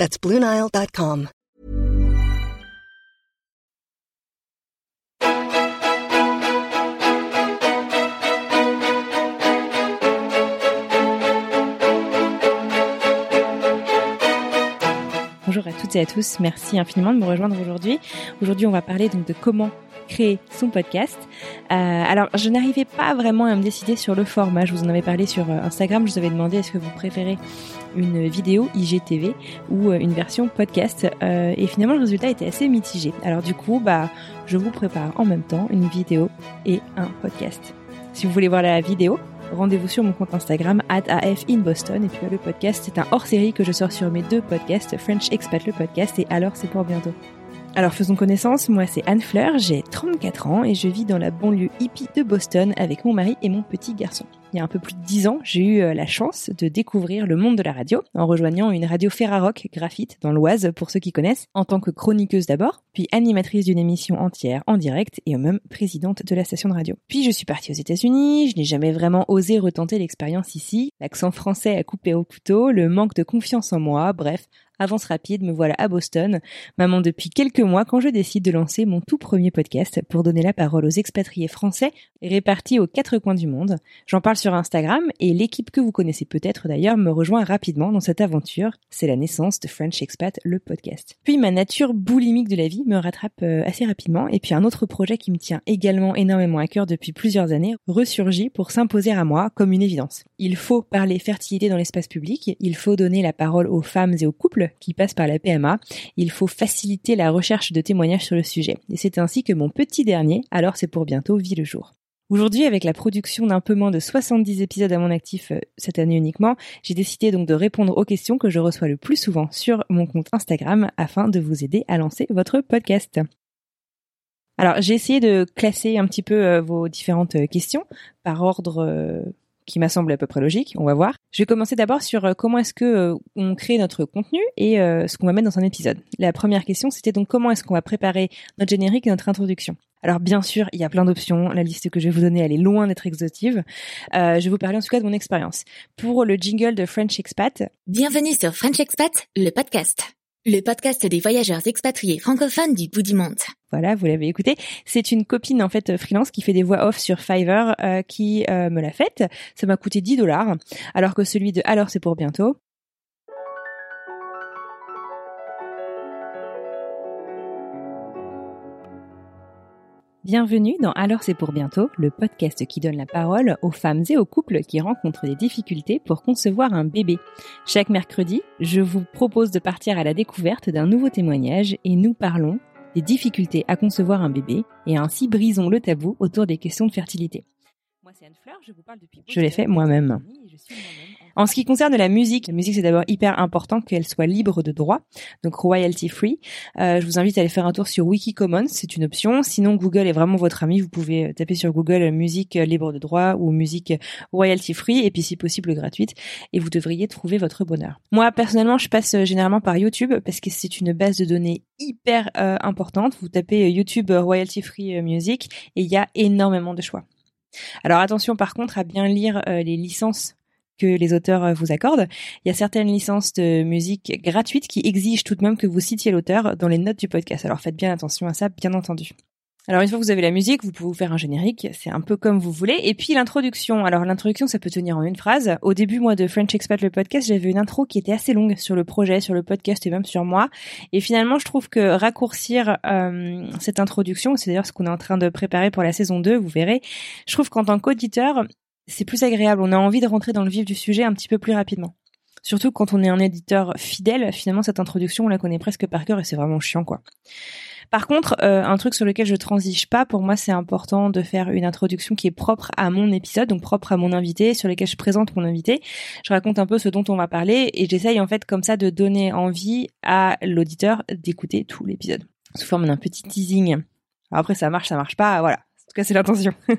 That's BlueNile.com. Bonjour à toutes et à tous, merci infiniment de me rejoindre aujourd'hui. Aujourd'hui, on va parler donc de comment créer son podcast. Euh, alors, je n'arrivais pas vraiment à me décider sur le format. Je vous en avais parlé sur euh, Instagram. Je vous avais demandé est-ce que vous préférez une vidéo IGTV ou euh, une version podcast? Et finalement, le résultat était assez mitigé. Alors du coup, bah, je vous prépare en même temps une vidéo et un podcast. Si vous voulez voir la vidéo, rendez-vous sur mon compte Instagram @afinboston et puis le podcast c'est un hors-série que je sors sur mes deux podcasts French Expat le podcast et alors c'est pour bientôt. Alors faisons connaissance, moi c'est Anne Fleur, j'ai 34 ans et je vis dans la banlieue hippie de Boston avec mon mari et mon petit garçon. Il y a un peu plus de 10 ans, j'ai eu euh, la chance de découvrir le monde de la radio en rejoignant une radio Ferrarock graphite dans l'Oise pour ceux qui connaissent, en tant que chroniqueuse d'abord, puis animatrice d'une émission entière en direct et même présidente de la station de radio. Puis je suis partie aux États-Unis, je n'ai jamais vraiment osé retenter l'expérience ici, l'accent français a coupé au couteau, le manque de confiance en moi, bref, avance rapide, me voilà à Boston, maman depuis quelques mois quand je décide de lancer mon tout premier podcast pour donner la parole aux expatriés français répartis aux quatre coins du monde. J'en parle sur Instagram et l'équipe que vous connaissez peut-être d'ailleurs me rejoint rapidement dans cette aventure. C'est la naissance de French Expat, le podcast. Puis ma nature boulimique de la vie me rattrape euh, assez rapidement et puis un autre projet qui me tient également énormément à cœur depuis plusieurs années ressurgit pour s'imposer à moi comme une évidence. Il faut parler fertilité dans l'espace public, il faut donner la parole aux femmes et aux couples qui passe par la PMA, il faut faciliter la recherche de témoignages sur le sujet. Et c'est ainsi que mon petit dernier, alors c'est pour bientôt, vit le jour. Aujourd'hui, avec la production d'un peu moins de 70 épisodes à mon actif euh, cette année uniquement, j'ai décidé donc de répondre aux questions que je reçois le plus souvent sur mon compte Instagram afin de vous aider à lancer votre podcast. Alors, j'ai essayé de classer un petit peu euh, vos différentes euh, questions par ordre qui m'a semblé à peu près logique. On va voir. Je vais commencer d'abord sur euh, comment est-ce que euh, on crée notre contenu et euh, ce qu'on va mettre dans un épisode. La première question, c'était donc comment est-ce qu'on va préparer notre générique et notre introduction? Alors bien sûr, il y a plein d'options. La liste que je vais vous donner, elle est loin d'être exhaustive. je vais vous parler en tout cas de mon expérience. Pour le jingle de French Expat. Bienvenue sur French Expat, le podcast. Le podcast des voyageurs expatriés francophones du bout du. Voilà, vous l'avez écouté. C'est une copine en fait freelance qui fait des voix off sur Fiverr euh, qui euh, me l'a faite. Ça m'a coûté 10 dollars, alors que celui de Alors c'est pour bientôt, Bienvenue dans Alors c'est pour bientôt, le podcast qui donne la parole aux femmes et aux couples qui rencontrent des difficultés pour concevoir un bébé. Chaque mercredi, je vous propose de partir à la découverte d'un nouveau témoignage et nous parlons des difficultés à concevoir un bébé et ainsi brisons le tabou autour des questions de fertilité. Moi c'est Anne Fleur, je vous parle depuis... Je l'ai fait moi-même. En ce qui concerne la musique, la musique c'est d'abord hyper important qu'elle soit libre de droit, donc royalty free. Euh, je vous invite à aller faire un tour sur Wikicommons, c'est une option. Sinon Google est vraiment votre ami, vous pouvez euh, taper sur Google euh, musique libre de droit ou musique royalty free et puis si possible gratuite et vous devriez trouver votre bonheur. Moi personnellement, je passe généralement par YouTube parce que c'est une base de données hyper importante. Vous tapez YouTube royalty free music et il y a énormément de choix. Alors attention par contre à bien lire les licences que les auteurs euh, vous accordent. Il y a certaines licences de musique gratuites qui exigent tout de même que vous citiez l'auteur dans les notes du podcast. Alors faites bien attention à ça, bien entendu. Alors une fois que vous avez la musique, vous pouvez vous faire un générique, c'est un peu comme vous voulez. Et puis l'introduction. Alors l'introduction, ça peut tenir en une phrase. Au début, moi, de French Expat le podcast, j'avais une intro qui était assez longue sur le projet, sur le podcast et même sur moi. Et finalement, je trouve que raccourcir euh, cette introduction, c'est d'ailleurs ce qu'on est en train de préparer pour la saison 2, vous verrez. Je trouve qu'en tant qu'auditeur, c'est plus agréable. On a envie de rentrer dans le vif du sujet un petit peu plus rapidement. Surtout quand on est un éditeur fidèle, finalement cette introduction on la connaît presque par cœur et c'est vraiment chiant quoi. Par contre, euh, un truc sur lequel je transige pas, pour moi c'est important de faire une introduction qui est propre à mon épisode, donc propre à mon invité, sur lequel je présente mon invité. Je raconte un peu ce dont on va parler et j'essaye en fait comme ça de donner envie à l'auditeur d'écouter tout l'épisode sous forme d'un petit teasing. Alors après ça marche, ça marche pas, voilà. En tout cas c'est l'intention.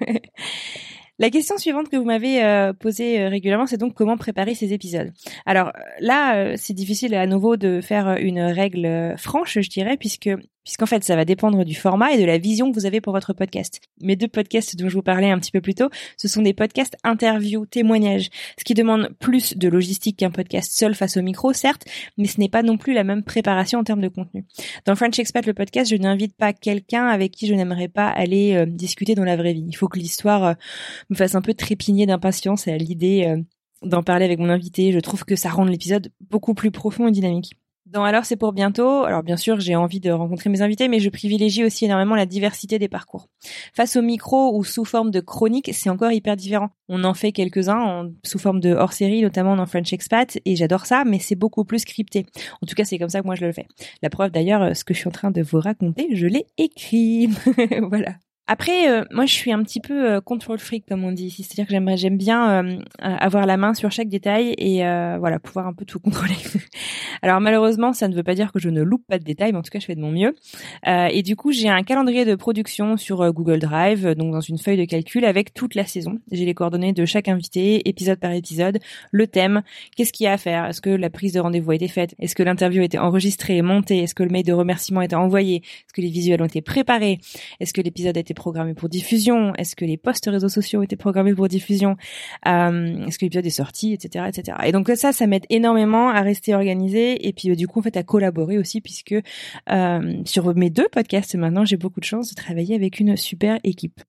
La question suivante que vous m'avez euh, posée euh, régulièrement, c'est donc comment préparer ces épisodes. Alors là, c'est difficile à nouveau de faire une règle franche, je dirais, puisque puisqu'en fait ça va dépendre du format et de la vision que vous avez pour votre podcast. Mes deux podcasts dont je vous parlais un petit peu plus tôt, ce sont des podcasts interviews, témoignages, ce qui demande plus de logistique qu'un podcast seul face au micro, certes, mais ce n'est pas non plus la même préparation en termes de contenu. Dans French Expat, le podcast, je n'invite pas quelqu'un avec qui je n'aimerais pas aller euh, discuter dans la vraie vie. Il faut que l'histoire euh, me fasse un peu trépigner d'impatience à l'idée euh, d'en parler avec mon invité. Je trouve que ça rend l'épisode beaucoup plus profond et dynamique. Dans Alors c'est pour bientôt, alors bien sûr j'ai envie de rencontrer mes invités, mais je privilégie aussi énormément la diversité des parcours. Face au micro ou sous forme de chronique, c'est encore hyper différent. On en fait quelques-uns sous forme de hors-série, notamment dans French Expat, et j'adore ça, mais c'est beaucoup plus scripté. En tout cas c'est comme ça que moi je le fais. La preuve d'ailleurs, ce que je suis en train de vous raconter, je l'ai écrit. voilà. Après, euh, moi, je suis un petit peu euh, control freak, comme on dit. C'est-à-dire que j'aimerais, j'aime bien euh, avoir la main sur chaque détail et voilà, pouvoir un peu tout contrôler. Alors malheureusement, ça ne veut pas dire que je ne loupe pas de détails, mais en tout cas, je fais de mon mieux. et du coup, j'ai un calendrier de production sur Google Drive, donc dans une feuille de calcul avec toute la saison. J'ai les coordonnées de chaque invité, épisode par épisode, le thème, qu'est-ce qu'il y a à faire, est-ce que la prise de rendez-vous a été faite, est-ce que l'interview a été enregistrée montée, est-ce que le mail de remerciement a été envoyé, est-ce que les visuels ont été préparés, est-ce que l'épisode a été programmé pour diffusion? Est-ce que les posts réseaux sociaux été programmés pour diffusion? Euh, Est-ce que l'épisode est sorti, etc., etc. Et donc ça, ça m'aide énormément à rester organisé et puis euh, du coup en fait à collaborer aussi puisque euh, sur mes deux podcasts maintenant, j'ai beaucoup de chance de travailler avec une super équipe.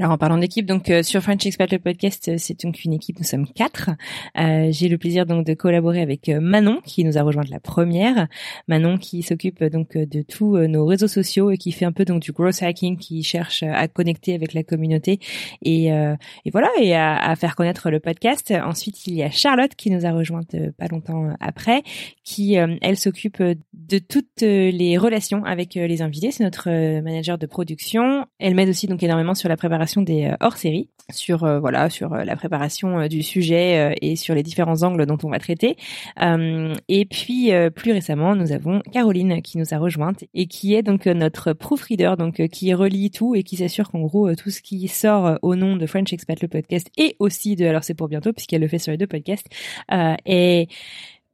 Alors en parlant d'équipe, donc euh, sur French Expat le podcast, euh, c'est donc une équipe, nous sommes quatre. Euh, j'ai le plaisir donc de collaborer avec Manon qui nous a rejoint de la première. Manon qui s'occupe donc de tous nos réseaux sociaux et qui fait un peu donc du growth hacking, qui cherche à connecter avec la communauté et, et voilà et à, à, faire connaître le podcast. Ensuite il y a Charlotte qui nous a rejointe pas longtemps après, qui elle s'occupe de toutes les relations avec les invités. C'est notre manager de production. Elle m'aide aussi donc énormément sur la préparation des euh, hors-séries sur euh, voilà sur euh, la préparation du sujet et sur les différents angles dont on va traiter. et puis plus récemment, nous avons Caroline qui nous a rejointe et qui est donc notre proofreader, donc qui relie tout et qui s'assure qu'en gros tout ce qui sort au nom de French Expat le podcast et aussi de alors c'est pour bientôt puisqu'elle le fait sur les deux podcasts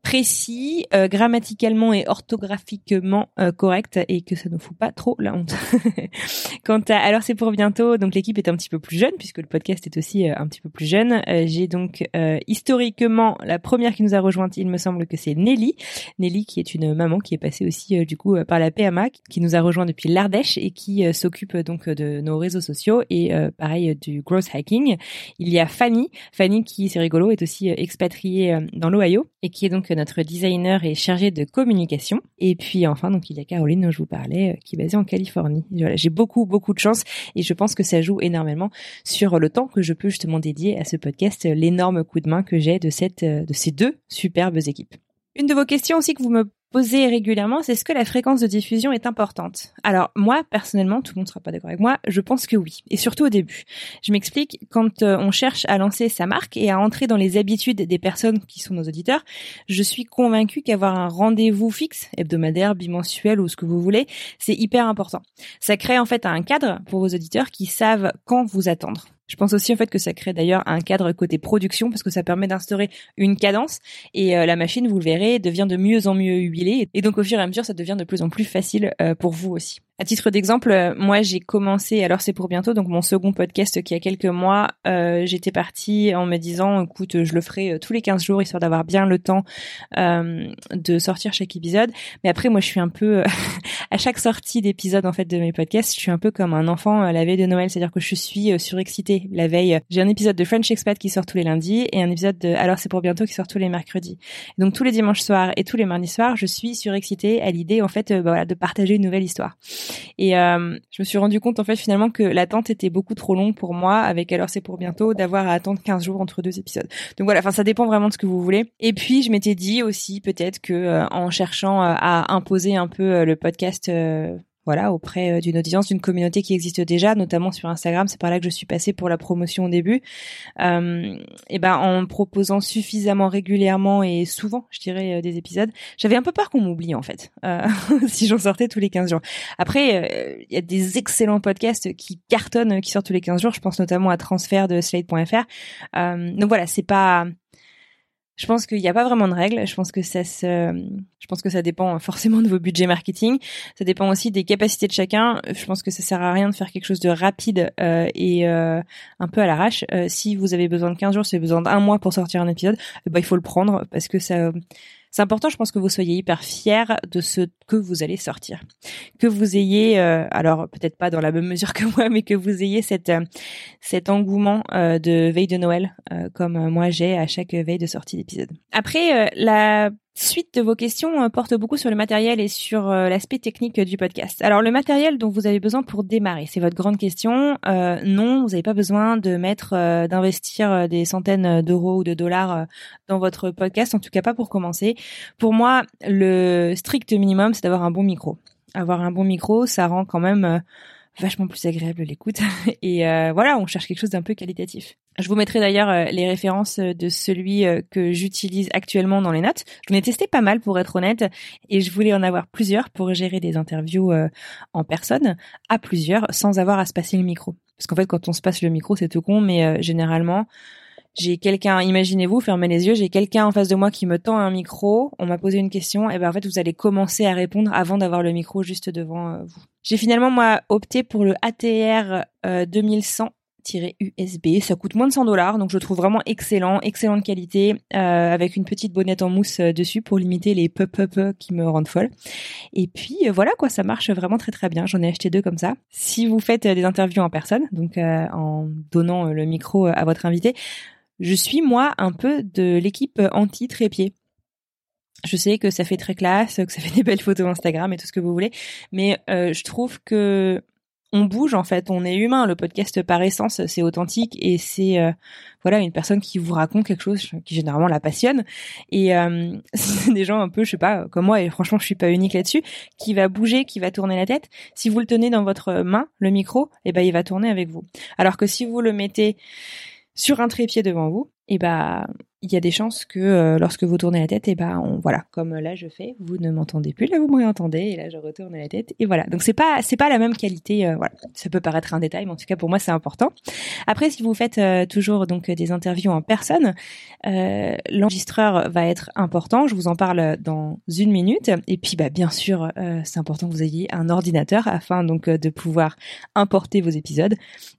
précis, euh, grammaticalement et orthographiquement euh, correct et que ça ne fout pas trop la honte. Quant à alors c'est pour bientôt, donc l'équipe est un petit peu plus jeune puisque le podcast est aussi euh, un petit peu plus jeune. J'ai donc historiquement la première qui nous a rejointe, il me semble que c'est Nelly, Nelly qui est une maman qui est passée aussi du coup par la PMA, qui nous a rejoint depuis l'Ardèche et qui s'occupe donc de nos réseaux sociaux et pareil du growth hacking. Il y a Fanny, Fanny qui c'est rigolo est aussi expatriée dans l'Ohio et qui est donc notre designer est chargé de communication. Et puis enfin, donc il y a Caroline dont je vous parlais, euh, qui est basée en Californie. J'ai beaucoup beaucoup de chance et je pense que ça joue énormément sur le temps que je peux justement dédier à ce podcast, l'énorme coup de main que j'ai de cette euh, de ces deux superbes équipes. Une de vos questions aussi que vous me régulièrement, c'est est-ce que la fréquence de diffusion est importante Alors moi, personnellement, tout le monde ne sera pas d'accord avec moi, je pense que oui, et surtout au début. Je m'explique, quand euh, on cherche à lancer sa marque et à entrer dans les habitudes des personnes qui sont nos auditeurs, je suis convaincue qu'avoir un rendez-vous fixe, hebdomadaire, bimensuel ou ce que vous voulez, c'est hyper important. Ça crée en fait un cadre pour vos auditeurs qui savent quand vous attendre. Je pense aussi en fait que ça crée d'ailleurs un cadre côté production parce que ça permet d'instaurer une cadence et euh, la machine, vous le verrez, devient de mieux en mieux huilée et donc au fur et à mesure, ça devient de plus en plus facile euh, pour vous aussi. À titre d'exemple, euh, moi j'ai commencé, alors c'est pour bientôt, donc mon second podcast qui a quelques mois, euh, j'étais partie en me disant, écoute, je le ferai euh, tous les 15 jours, histoire d'avoir bien le temps de sortir chaque épisode. Mais après, moi je suis un peu à chaque sortie d'épisode en fait de mes podcasts, je suis un peu comme un enfant à la veille de Noël, c'est-à-dire que je suis surexcitée la veille. J'ai un épisode de French Expat qui sort tous les lundis et un épisode de Alors c'est pour bientôt qui sort tous les mercredis. Donc tous les dimanches soirs et tous les mardis soirs, je suis surexcitée à l'idée en fait bah, voilà, de partager une nouvelle histoire. Et je me suis rendu compte en fait finalement que l'attente était beaucoup trop longue pour moi avec Alors c'est pour bientôt d'avoir à attendre 15 jours entre deux épisodes. Donc voilà, enfin ça dépend vraiment de ce que vous voulez. Et puis je m'étais dit aussi peut-être que euh, en cherchant euh, à imposer un peu euh, le podcast voilà, auprès euh, d'une audience, d'une communauté qui existe déjà, notamment sur Instagram. C'est par là que je suis passée pour la promotion au début. Euh, et ben, en proposant suffisamment régulièrement et souvent, je dirais, euh, des épisodes, j'avais un peu peur qu'on m'oublie en fait, euh, si j'en sortais tous les 15 jours. Après, il y a des excellents podcasts qui cartonnent, qui sortent tous les 15 jours. Je pense notamment à Transfert de Slate.fr. donc voilà, c'est pas je pense qu'il n'y a pas vraiment de règles. Je pense que ça se, je pense que ça dépend forcément de vos budgets marketing. Ça dépend aussi des capacités de chacun. Je pense que ça sert à rien de faire quelque chose de rapide euh, et euh, un peu à l'arrache. Euh, si vous avez besoin de 15 jours, si vous avez besoin d'un mois pour sortir un épisode, bah, il faut le prendre parce que ça, c'est important, je pense que vous soyez hyper fiers de ce que vous allez sortir, que vous ayez, euh, alors peut-être pas dans la même mesure que moi, mais que vous ayez cette euh, cet engouement euh, de veille de Noël, comme moi j'ai à chaque veille de sortie d'épisode. Après, la suite de vos questions euh, porte beaucoup sur le matériel et sur euh, l'aspect technique du podcast. Alors le matériel dont vous avez besoin pour démarrer, c'est votre grande question. Euh, non, vous n'avez pas besoin de mettre, d'investir des centaines d'euros ou de dollars dans votre podcast, en tout cas pas pour commencer. Pour moi, le strict minimum, c'est d'avoir un bon micro. Avoir un bon micro, ça rend quand même vachement plus agréable l'écoute. Et voilà, on cherche quelque chose d'un peu qualitatif. Je vous mettrai d'ailleurs euh, les références euh, de celui euh, que j'utilise actuellement dans les notes. Je l'ai testé pas mal pour être honnête et je voulais en avoir plusieurs pour gérer des interviews en personne à plusieurs sans avoir à se passer le micro. Parce qu'en fait quand on se passe le micro c'est tout con mais généralement j'ai quelqu'un, imaginez-vous, fermez les yeux, j'ai quelqu'un en face de moi qui me tend un micro, on m'a posé une question, et ben en fait vous allez commencer à répondre avant d'avoir le micro juste devant vous. J'ai finalement moi opté pour le ATR 2100 USB. Ça coûte moins de 100 dollars, donc je trouve vraiment excellent, excellente qualité, euh, avec une petite bonnette en mousse euh, dessus pour limiter les pop-up qui me rendent folle. Et puis euh, voilà quoi, ça marche vraiment très très bien. J'en ai acheté deux comme ça. Si vous faites des interviews en personne, donc en donnant le micro à votre invité, je suis moi un peu de l'équipe anti-trépied. Je sais que ça fait très classe, que ça fait des belles photos Instagram et tout ce que vous voulez, mais je trouve que on bouge en fait, on est humain. Le podcast par essence, c'est authentique et c'est euh, voilà une personne qui vous raconte quelque chose qui généralement la passionne et euh, c'est des gens un peu, je sais pas, comme moi et franchement je suis pas unique là-dessus, qui va bouger, qui va tourner la tête. Si vous le tenez dans votre main, le micro, et eh ben il va tourner avec vous. Alors que si vous le mettez sur un trépied devant vous, et ben il y a des chances que euh, lorsque vous tournez la tête, et eh ben on, voilà, comme là je fais, vous ne m'entendez plus, là vous m'entendez, et là je retourne la tête, et voilà. Donc c'est pas c'est pas la même qualité, euh, voilà. Ça peut paraître un détail, mais en tout cas pour moi c'est important. Après, si vous faites euh, toujours donc des interviews en personne, l'enregistreur va être important. Je vous en parle dans une minute. Et puis bah bien sûr, c'est important que vous ayez un ordinateur afin donc de pouvoir importer vos épisodes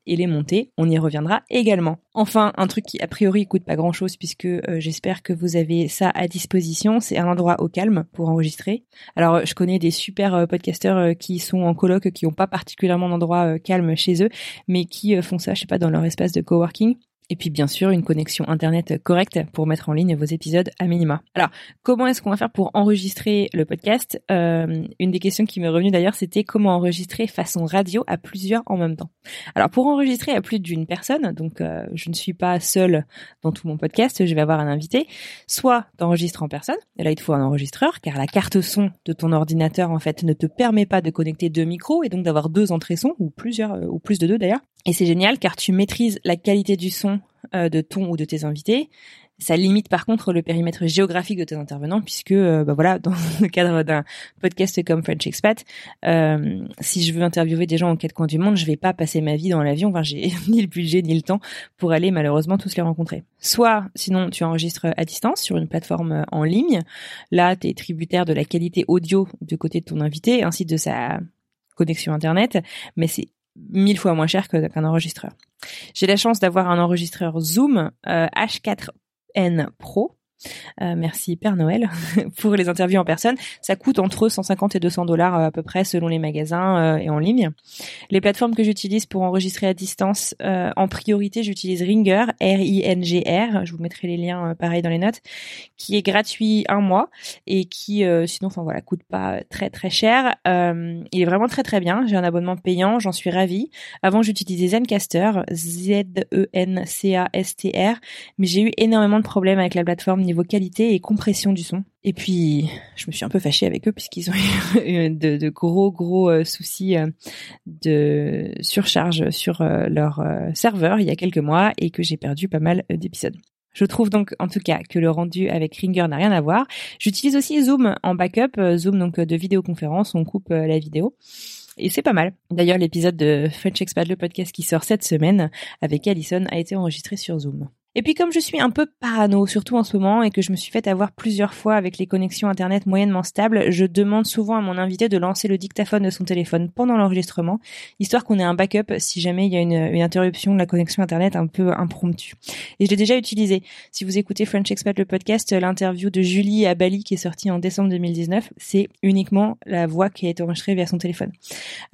et les monter. On y reviendra également. Enfin, un truc qui a priori coûte pas grand chose puisque euh, j'espère que vous avez ça à disposition. C'est un endroit au calme pour enregistrer. Alors, je connais des super euh, podcasteurs euh, qui sont en coloc, qui n'ont pas particulièrement d'endroit calme chez eux, mais qui font ça, je sais pas, dans leur espace de coworking. Et puis bien sûr une connexion internet correcte pour mettre en ligne vos épisodes à minima. Alors comment est-ce qu'on va faire pour enregistrer le podcast? Euh, Une des questions qui m'est revenue d'ailleurs c'était comment enregistrer façon radio à plusieurs en même temps. Alors pour enregistrer à plus d'une personne, donc euh, je ne suis pas seule dans tout mon podcast, je vais avoir un invité, soit d'enregistrer en personne, et là il te faut un enregistreur car la carte son de ton ordinateur en fait ne te permet pas de connecter deux micros et donc d'avoir deux entrées son ou plusieurs euh, ou plus de deux d'ailleurs. Et c'est génial car tu maîtrises la qualité du son euh, de ton ou de tes invités. Ça limite par contre le périmètre géographique de tes intervenants puisque euh, bah voilà dans le cadre d'un podcast comme French Expat, euh, si je veux interviewer des gens en quatre coins du monde, je vais pas passer ma vie dans l'avion. Enfin, j'ai ni le budget ni le temps pour aller malheureusement tous les rencontrer. Soit sinon tu enregistres à distance sur une plateforme en ligne. Là, tu es tributaire de la qualité audio du côté de ton invité ainsi de sa connexion internet, mais c'est mille fois moins cher qu'un enregistreur. J'ai la chance d'avoir un enregistreur Zoom H4n euh, Pro Euh, merci Père Noël pour les interviews en personne. Ça coûte entre 150 et 200 dollars à peu près selon les magasins et en ligne. Les plateformes que j'utilise pour enregistrer à distance, en priorité, j'utilise Ringer, R-I-N-G-R. Je vous mettrai les liens pareil dans les notes, qui est gratuit un mois et qui, sinon, enfin voilà, coûte pas très très cher. il est vraiment très très bien. J'ai un abonnement payant, j'en suis ravie. Avant, j'utilisais Zencaster, Z-E-N-C-A-S-T-R, mais j'ai eu énormément de problèmes avec la plateforme niveau qualité et compression du son. Et puis, je me suis un peu fâchée avec eux puisqu'ils ont eu de, gros, gros euh, soucis euh, de surcharge sur euh, leur serveur il y a quelques mois et que j'ai perdu pas mal d'épisodes. Je trouve donc en tout cas que le rendu avec Ringer n'a rien à voir. J'utilise aussi Zoom en backup, Zoom donc de vidéoconférence, on coupe la vidéo et c'est pas mal. D'ailleurs, l'épisode de French Expat, le podcast qui sort cette semaine avec Alison, a été enregistré sur Zoom. Et puis comme je suis un peu parano, surtout en ce moment, et que je me suis fait avoir plusieurs fois avec les connexions Internet moyennement stables, je demande souvent à mon invité de lancer le dictaphone de son téléphone pendant l'enregistrement, histoire qu'on ait un backup si jamais il y a une, interruption de la connexion Internet un peu impromptue. Et je l'ai déjà utilisé. Si vous écoutez French Expat le podcast, l'interview de Julie à Bali qui est sortie en décembre 2019, c'est uniquement la voix qui a été enregistrée via son téléphone.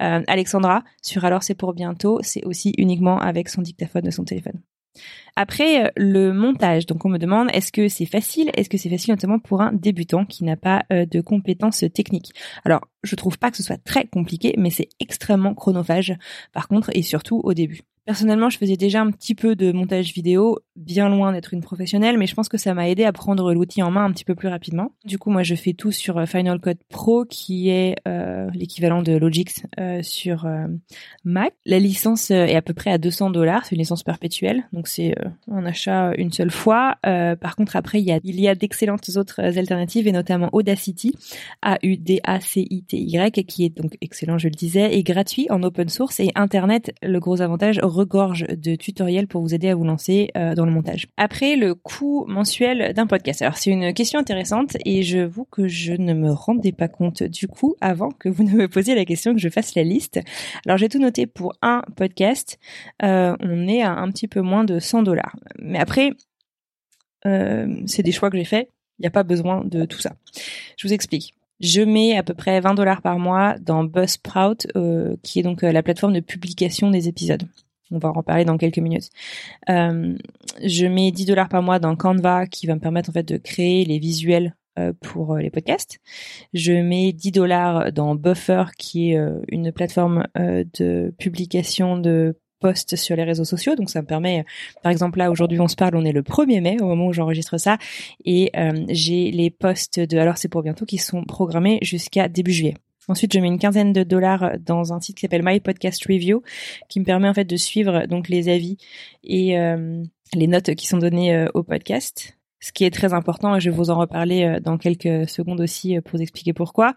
Euh, Alexandra, sur Alors c'est pour bientôt, c'est aussi uniquement avec son dictaphone de son téléphone. Après, euh, le montage. Donc, on me demande, est-ce que c'est facile? Est-ce que c'est facile notamment pour un débutant qui n'a pas euh, de compétences techniques? Alors, je trouve pas que ce soit très compliqué, mais c'est extrêmement chronophage, par contre, et surtout au début. Personnellement, je faisais déjà un petit peu de montage vidéo, bien loin d'être une professionnelle, mais je pense que ça m'a aidé à prendre l'outil en main un petit peu plus rapidement. Du coup, moi, je fais tout sur euh, Final Cut Pro, qui est euh, l'équivalent de Logix euh, sur Mac. La licence est à peu près à 200 dollars, c'est une licence perpétuelle, donc c'est un achat une seule fois. par contre, après, il y a, il y a d'excellentes autres alternatives, et notamment Audacity, A-U-D-A-C-I-T-Y, qui est donc excellent, je le disais, et gratuit en open source, et Internet, le gros avantage, regorge de tutoriels pour vous aider à vous lancer euh, dans le montage. Après, le coût mensuel d'un podcast. Alors, c'est une question intéressante et je vous que je ne me rendais pas compte du coup avant que vous ne me posiez la question que je fasse la liste. Alors, j'ai tout noté pour un podcast. Euh, on est à un petit peu moins de 100 dollars. Mais après, euh, c'est des choix que j'ai faits. Il n'y a pas besoin de tout ça. Je vous explique. Je mets à peu près 20 dollars par mois dans Buzzsprout, qui est donc la plateforme de publication des épisodes. On va en reparler dans quelques minutes. Euh, je mets 10 dollars par mois dans Canva qui va me permettre en fait de créer les visuels euh, pour euh, les podcasts. Je mets 10 dollars dans Buffer qui est une plateforme de publication de posts sur les réseaux sociaux. Donc ça me permet, par exemple là aujourd'hui on se parle, on est le 1er mai au moment où j'enregistre ça et j'ai les posts de Alors c'est pour bientôt qui sont programmés jusqu'à début juillet. Ensuite, je mets une quinzaine de dollars dans un site qui s'appelle My Podcast Review, qui me permet en fait de suivre donc les avis et euh, les notes qui sont données euh, au podcast. Ce qui est très important, et je vais vous en reparler euh, dans quelques secondes aussi pour vous expliquer pourquoi.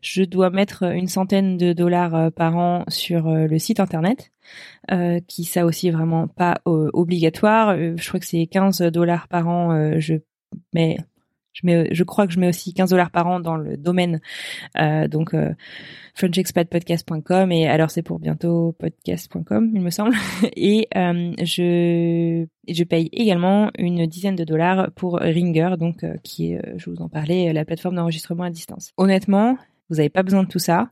Je dois mettre une centaine de dollars par an sur le site internet, qui ça aussi vraiment pas obligatoire. je crois que c'est 15 dollars par an. je mets je mets, je crois que je mets aussi 15 dollars par an dans le domaine, euh, donc euh, et alors c'est pour bientôt podcast.com, il me semble. Et euh, je je paye également une dizaine de dollars pour Ringer, donc euh, qui est, je vous en parlais, la plateforme d'enregistrement à distance. Honnêtement, vous n'avez pas besoin de tout ça.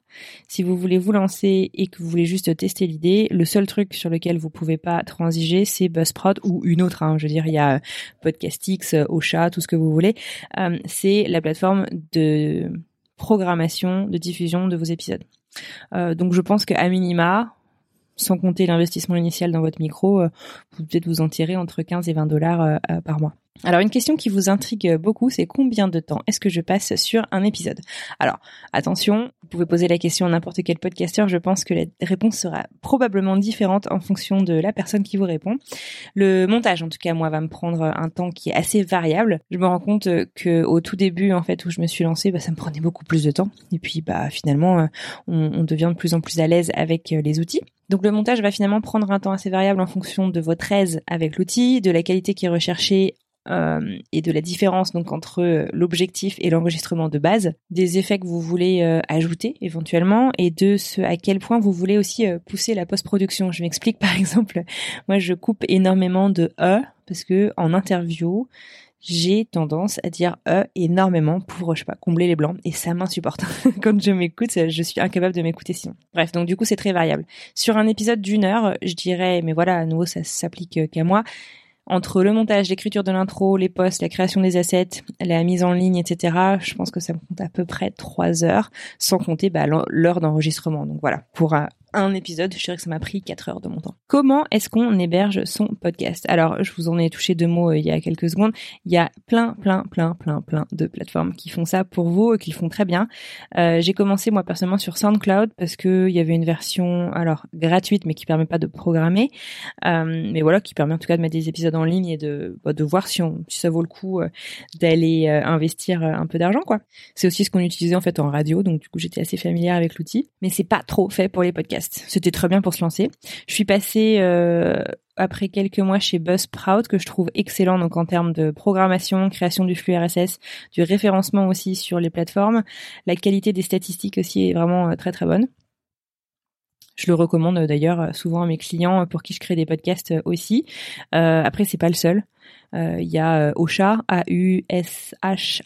Si vous voulez vous lancer et que vous voulez juste tester l'idée, le seul truc sur lequel vous pouvez pas transiger, c'est Buzzsprout ou une autre. Hein. Je veux dire, il y a Podcastix, Ocha, tout ce que vous voulez. Euh, c'est la plateforme de programmation, de diffusion de vos épisodes. Euh, donc je pense qu'à minima, sans compter l'investissement initial dans votre micro, euh, vous peut-être vous en tirer entre 15 et 20 dollars par mois. Alors une question qui vous intrigue beaucoup, c'est combien de temps est-ce que je passe sur un épisode? Alors attention, vous pouvez poser la question à n'importe quel podcasteur, je pense que la réponse sera probablement différente en fonction de la personne qui vous répond. Le montage en tout cas moi va me prendre un temps qui est assez variable. Je me rends compte que au tout début en fait où je me suis lancée, bah, ça me prenait beaucoup plus de temps et puis bah finalement on, on devient de plus en plus à l'aise avec les outils. Donc le montage va finalement prendre un temps assez variable en fonction de votre aise avec l'outil, de la qualité qui est recherchée euh, et de la différence donc entre euh, l'objectif et l'enregistrement de base, des effets que vous voulez euh, ajouter éventuellement et de ce à quel point vous voulez aussi pousser la post-production. Je m'explique par exemple, moi je coupe énormément de e parce que en interview, j'ai tendance à dire euh énormément pour je sais pas combler les blancs et ça m'insupporte. Quand je m'écoute, je suis incapable de m'écouter sinon. Bref, donc du coup c'est très variable. Sur un épisode d'une heure, je dirais mais voilà, à nouveau ça s'applique qu'à moi entre le montage, l'écriture de l'intro, les posts, la création des assets, la mise en ligne, etc., je pense que ça me compte à peu près trois heures, sans compter bah, l'heure d'enregistrement. Donc voilà, pour un épisode, je dirais que ça m'a pris 4 heures de mon temps. Comment est-ce qu'on héberge son podcast? Alors, je vous en ai touché deux mots euh, il y a quelques secondes. Il y a plein, plein, plein, plein, plein de plateformes qui font ça pour vous et qui font très bien. Euh, j'ai commencé moi personnellement sur SoundCloud parce que il y avait une version alors gratuite mais qui permet pas de programmer, euh, mais voilà qui permet en tout cas de mettre des épisodes en ligne et de bah, voir si, si ça vaut le coup d'aller investir un peu d'argent quoi. C'est aussi ce qu'on utilisait en fait en radio, donc du coup j'étais assez familière avec l'outil, mais c'est pas trop fait pour les podcasts. C'était très bien pour se lancer. Je suis passée euh, après quelques mois chez Buzzsprout que je trouve excellent donc en termes de programmation, création du flux RSS, du référencement aussi sur les plateformes. La qualité des statistiques aussi est vraiment euh, très très bonne. Je le recommande d'ailleurs souvent à mes clients pour qui je crée des podcasts aussi. Euh, après, c'est pas le seul. Euh, il y a Ocha, A-U-S-H-A,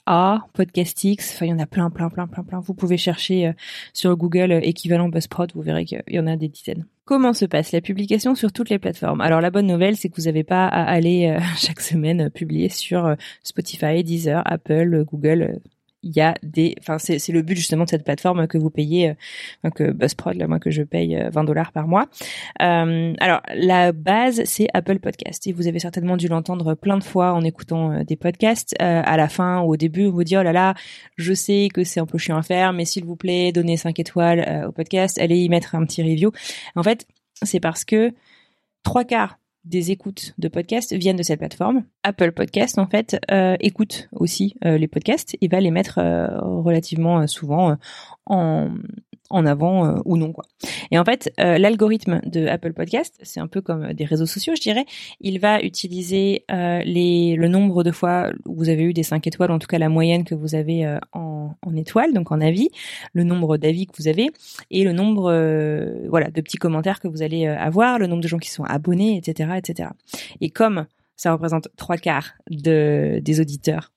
Podcastix. Enfin, il y en a plein, plein, plein, plein, plein. Vous pouvez chercher euh, sur Google équivalent Buzzsprout. Vous verrez qu'il y en a des dizaines. Comment se passe la publication sur toutes les plateformes? Alors la bonne nouvelle, c'est que vous n'avez pas à aller chaque semaine publier sur Spotify, Deezer, Apple, Google, il y a des, enfin c'est c'est le but justement de cette plateforme que vous payez, euh, que Buzzsprout là moi que je paye 20 euh, dollars par mois. Euh, alors la base c'est Apple Podcast et vous avez certainement dû l'entendre plein de fois en écoutant euh, des podcasts. à la fin ou au début vous dit oh là là je sais que c'est un peu chiant à faire mais s'il vous plaît donnez 5 étoiles au podcast, allez y mettre un petit review. En fait c'est parce que trois quarts des écoutes de podcasts viennent de cette plateforme. Apple Podcast, en fait, euh, écoute aussi euh, les podcasts et va les mettre euh, relativement souvent en, en avant euh, ou non quoi. Et en fait, euh, l'algorithme de Apple Podcast, c'est un peu comme des réseaux sociaux, je dirais. Il va utiliser euh, le nombre de fois où vous avez eu des 5 étoiles, en tout cas la moyenne que vous avez en, étoiles, donc en avis, le nombre d'avis que vous avez et le nombre voilà de petits commentaires que vous allez avoir, le nombre de gens qui sont abonnés, etc., etc. Et comme ça représente trois quarts de, des auditeurs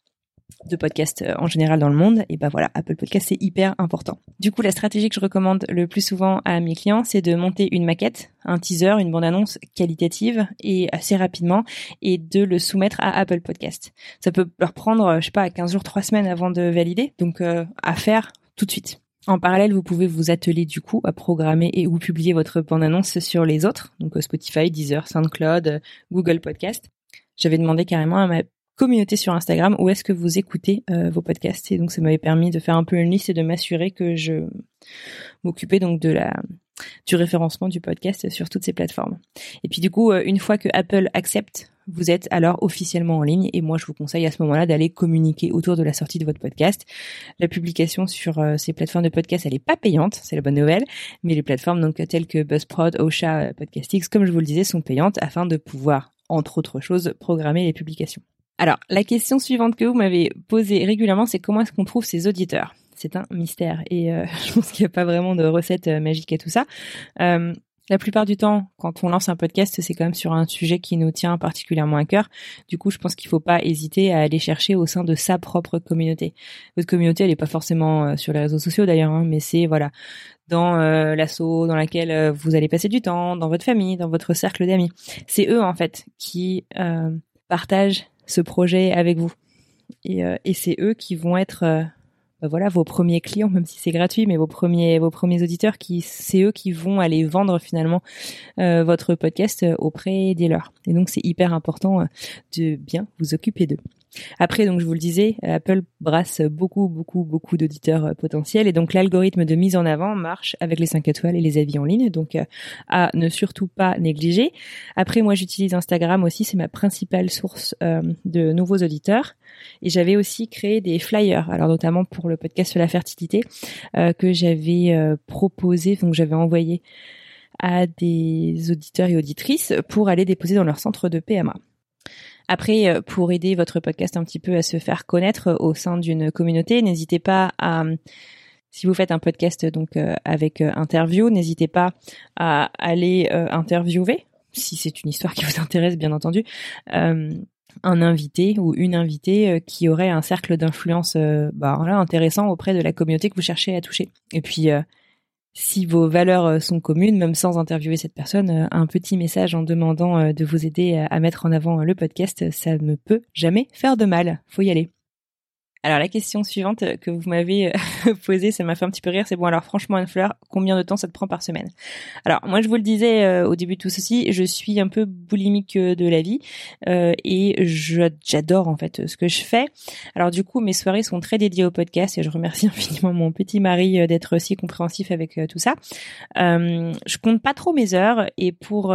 de podcasts euh, en général dans le monde, et ben voilà, Apple Podcast c'est hyper important. Du coup, la stratégie que je recommande le plus souvent à mes clients, c'est de monter une maquette, un teaser, une bande-annonce qualitative et assez rapidement, et de le soumettre à Apple Podcast. Ça peut leur prendre, je sais pas, 15 jours, 3 semaines avant de valider, donc euh, à faire tout de suite. En parallèle, vous pouvez vous atteler du coup à programmer et ou publier votre bande-annonce sur les autres, donc euh, Spotify, Deezer, SoundCloud, Google Podcast. J'avais demandé carrément à ma communauté sur Instagram où est-ce que vous écoutez euh, vos podcasts et donc ça m'avait permis de faire un peu une liste et de m'assurer que je m'occupais donc de la du référencement du podcast sur toutes ces plateformes. Et puis du coup, euh, une fois que Apple accepte, vous êtes alors officiellement en ligne et moi je vous conseille à ce moment-là d'aller communiquer autour de la sortie de votre podcast. La publication sur euh, ces plateformes de podcast, elle est pas payante, c'est la bonne nouvelle, mais les plateformes donc telles que Buzzsprout, Osha, Podcastix, comme je vous le disais, sont payantes afin de pouvoir entre autres choses programmer les publications. Alors, la question suivante que vous m'avez posée régulièrement, c'est comment est-ce qu'on trouve ces auditeurs? C'est un mystère et euh, je pense qu'il n'y a pas vraiment de recette euh, magique à tout ça. Euh, la plupart du temps, quand on lance un podcast, c'est quand même sur un sujet qui nous tient particulièrement à cœur. Du coup, je pense qu'il ne faut pas hésiter à aller chercher au sein de sa propre communauté. Votre communauté, elle n'est pas forcément sur les réseaux sociaux d'ailleurs, hein, mais c'est voilà dans l'assaut dans laquelle vous allez passer du temps, dans votre famille, dans votre cercle d'amis. C'est eux en fait qui partagent ce projet avec vous. Et, euh, et c'est eux qui vont être euh, bah voilà vos premiers clients, même si c'est gratuit, mais vos premiers vos premiers auditeurs qui c'est eux qui vont aller vendre finalement euh, votre podcast auprès des leurs. Et donc c'est hyper important de bien vous occuper d'eux. Après, donc je vous le disais, Apple brasse beaucoup, beaucoup, beaucoup d'auditeurs euh, potentiels et donc l'algorithme de mise en avant marche avec les 5 étoiles et les avis en ligne, donc euh, à ne surtout pas négliger. Après, moi j'utilise Instagram aussi, c'est ma principale source euh, de nouveaux auditeurs. Et j'avais aussi créé des flyers, alors notamment pour le podcast sur la fertilité, que j'avais proposé, donc j'avais envoyé à des auditeurs et auditrices pour aller déposer dans leur centre de PMA. Après, euh, pour aider votre podcast un petit peu à se faire connaître euh, au sein d'une communauté, n'hésitez pas à si vous faites un podcast donc euh, avec interview, n'hésitez pas à aller interviewer si c'est une histoire qui vous intéresse bien entendu un invité ou une invitée euh, qui aurait un cercle d'influence bah, voilà, intéressant auprès de la communauté que vous cherchez à toucher. Et puis, si vos valeurs sont communes, même sans interviewer cette personne, un petit message en demandant de vous aider à mettre en avant le podcast, ça ne peut jamais faire de mal. Faut y aller. Alors la question suivante que vous m'avez euh, posée, ça m'a fait un petit peu rire. C'est bon. Alors franchement, Anne Fleur, combien de temps ça te prend par semaine? Alors moi, je vous le disais euh, au début de tout ceci, je suis un peu boulimique euh, de la vie et j'adore en fait ce que je fais. Alors du coup, mes soirées sont très dédiées au podcast et je remercie infiniment mon petit mari d'être aussi compréhensif avec tout ça. je compte pas trop mes heures et pour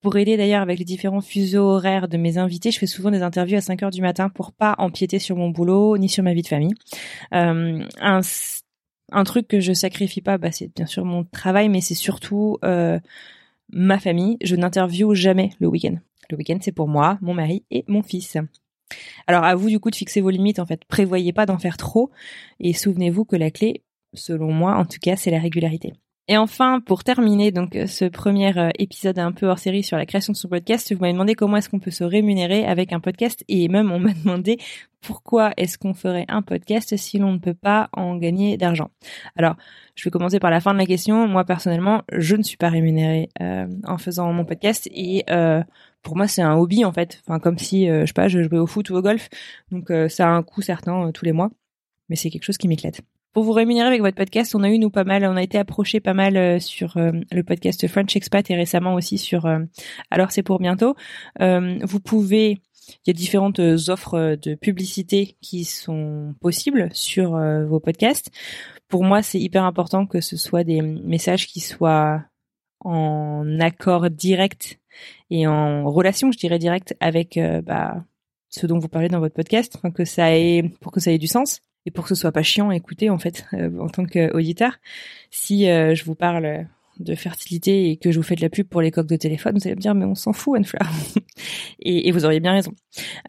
pour aider d'ailleurs avec les différents fuseaux horaires de mes invités, je fais souvent des interviews à 5 heures du matin pour pas empiéter sur mon boulot ni sur ma vie de famille. Euh, un, truc que je sacrifie pas, bah, c'est bien sûr mon travail, mais c'est surtout euh, ma famille. Je n'interviewe jamais le week-end. Le week-end, c'est pour moi, mon mari et mon fils. Alors à vous du coup de fixer vos limites en fait. Prévoyez pas d'en faire trop et souvenez-vous que la clé, selon moi en tout cas, c'est la régularité. Et enfin, pour terminer donc euh, ce premier euh, épisode un peu hors série sur la création de son podcast, vous m'avez demandé comment est-ce qu'on peut se rémunérer avec un podcast et même on m'a demandé pourquoi est-ce qu'on ferait un podcast si l'on ne peut pas en gagner d'argent. Alors, je vais commencer par la fin de la question. Moi personnellement, je ne suis pas rémunérée euh, en faisant mon podcast et pour moi c'est un hobby en fait. Enfin comme si je sais pas, je jouais au foot ou au golf. Donc ça a un coût certain tous les mois, mais c'est quelque chose qui m'éclate. Pour vous rémunérer avec votre podcast, on a eu nous pas mal, on a été approché pas mal euh, sur euh, le podcast French Expat et récemment aussi sur euh, Alors c'est pour bientôt. vous pouvez, il y a différentes offres de publicité qui sont possibles sur vos podcasts. Pour moi, c'est hyper important que ce soit des messages qui soient en accord direct et en relation, je dirais direct avec bah, ce dont vous parlez dans votre podcast, que ça ait, pour que ça ait du sens et pour que ce soit pas chiant à écouter en fait euh, en tant qu'auditeur. Si euh, je vous parle de fertilité et que je vous fais de la pub pour les coques de téléphone, vous allez me dire mais on s'en fout Anne-Fleur. et, et, vous auriez bien raison.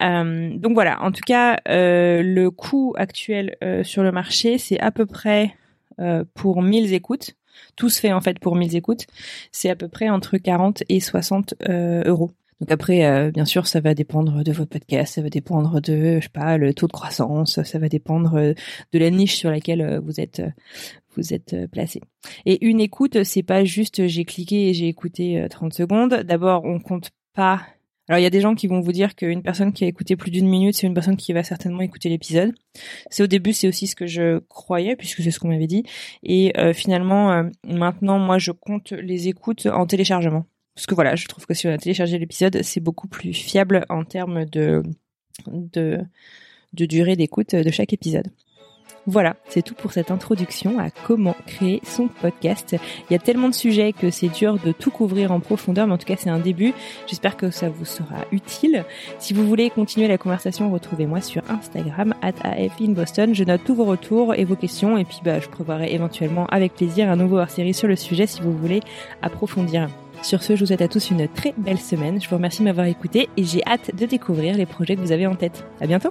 Euh, donc voilà, en tout cas, le coût actuel sur le marché, c'est à peu près pour 1000 écoutes. Tout se fait en fait pour 1000 écoutes. C'est à peu près entre 40 et 60 euros. Donc après, euh, bien sûr, ça va dépendre de votre podcast, ça va dépendre de, je sais pas, le taux de croissance, ça va dépendre euh, de la niche sur laquelle euh, vous êtes vous êtes placé. Et une écoute, c'est pas juste j'ai cliqué et j'ai écouté 30 secondes. D'abord, on compte pas. Alors il y a des gens qui vont vous dire qu'une personne qui a écouté plus d'une minute, c'est une personne qui va certainement écouter l'épisode. C'est au début, c'est aussi ce que je croyais puisque c'est ce qu'on m'avait dit. Et finalement, maintenant, moi, je compte les écoutes en téléchargement. Parce que voilà, je trouve que si on a téléchargé l'épisode, c'est beaucoup plus fiable en termes de, durée d'écoute de chaque épisode. Voilà, c'est tout pour cette introduction à comment créer son podcast. Il y a tellement de sujets que c'est dur de tout couvrir en profondeur, mais en tout cas c'est un début. J'espère que ça vous sera utile. Si vous voulez continuer la conversation, retrouvez-moi sur Instagram at Boston. Je note tous vos retours et vos questions et puis bah, je préparerai éventuellement avec plaisir un nouveau hors-série sur le sujet si vous voulez approfondir. Sur ce, je vous souhaite à tous une très belle semaine. Je vous remercie de m'avoir écouté et j'ai hâte de découvrir les projets que vous avez en tête. À bientôt!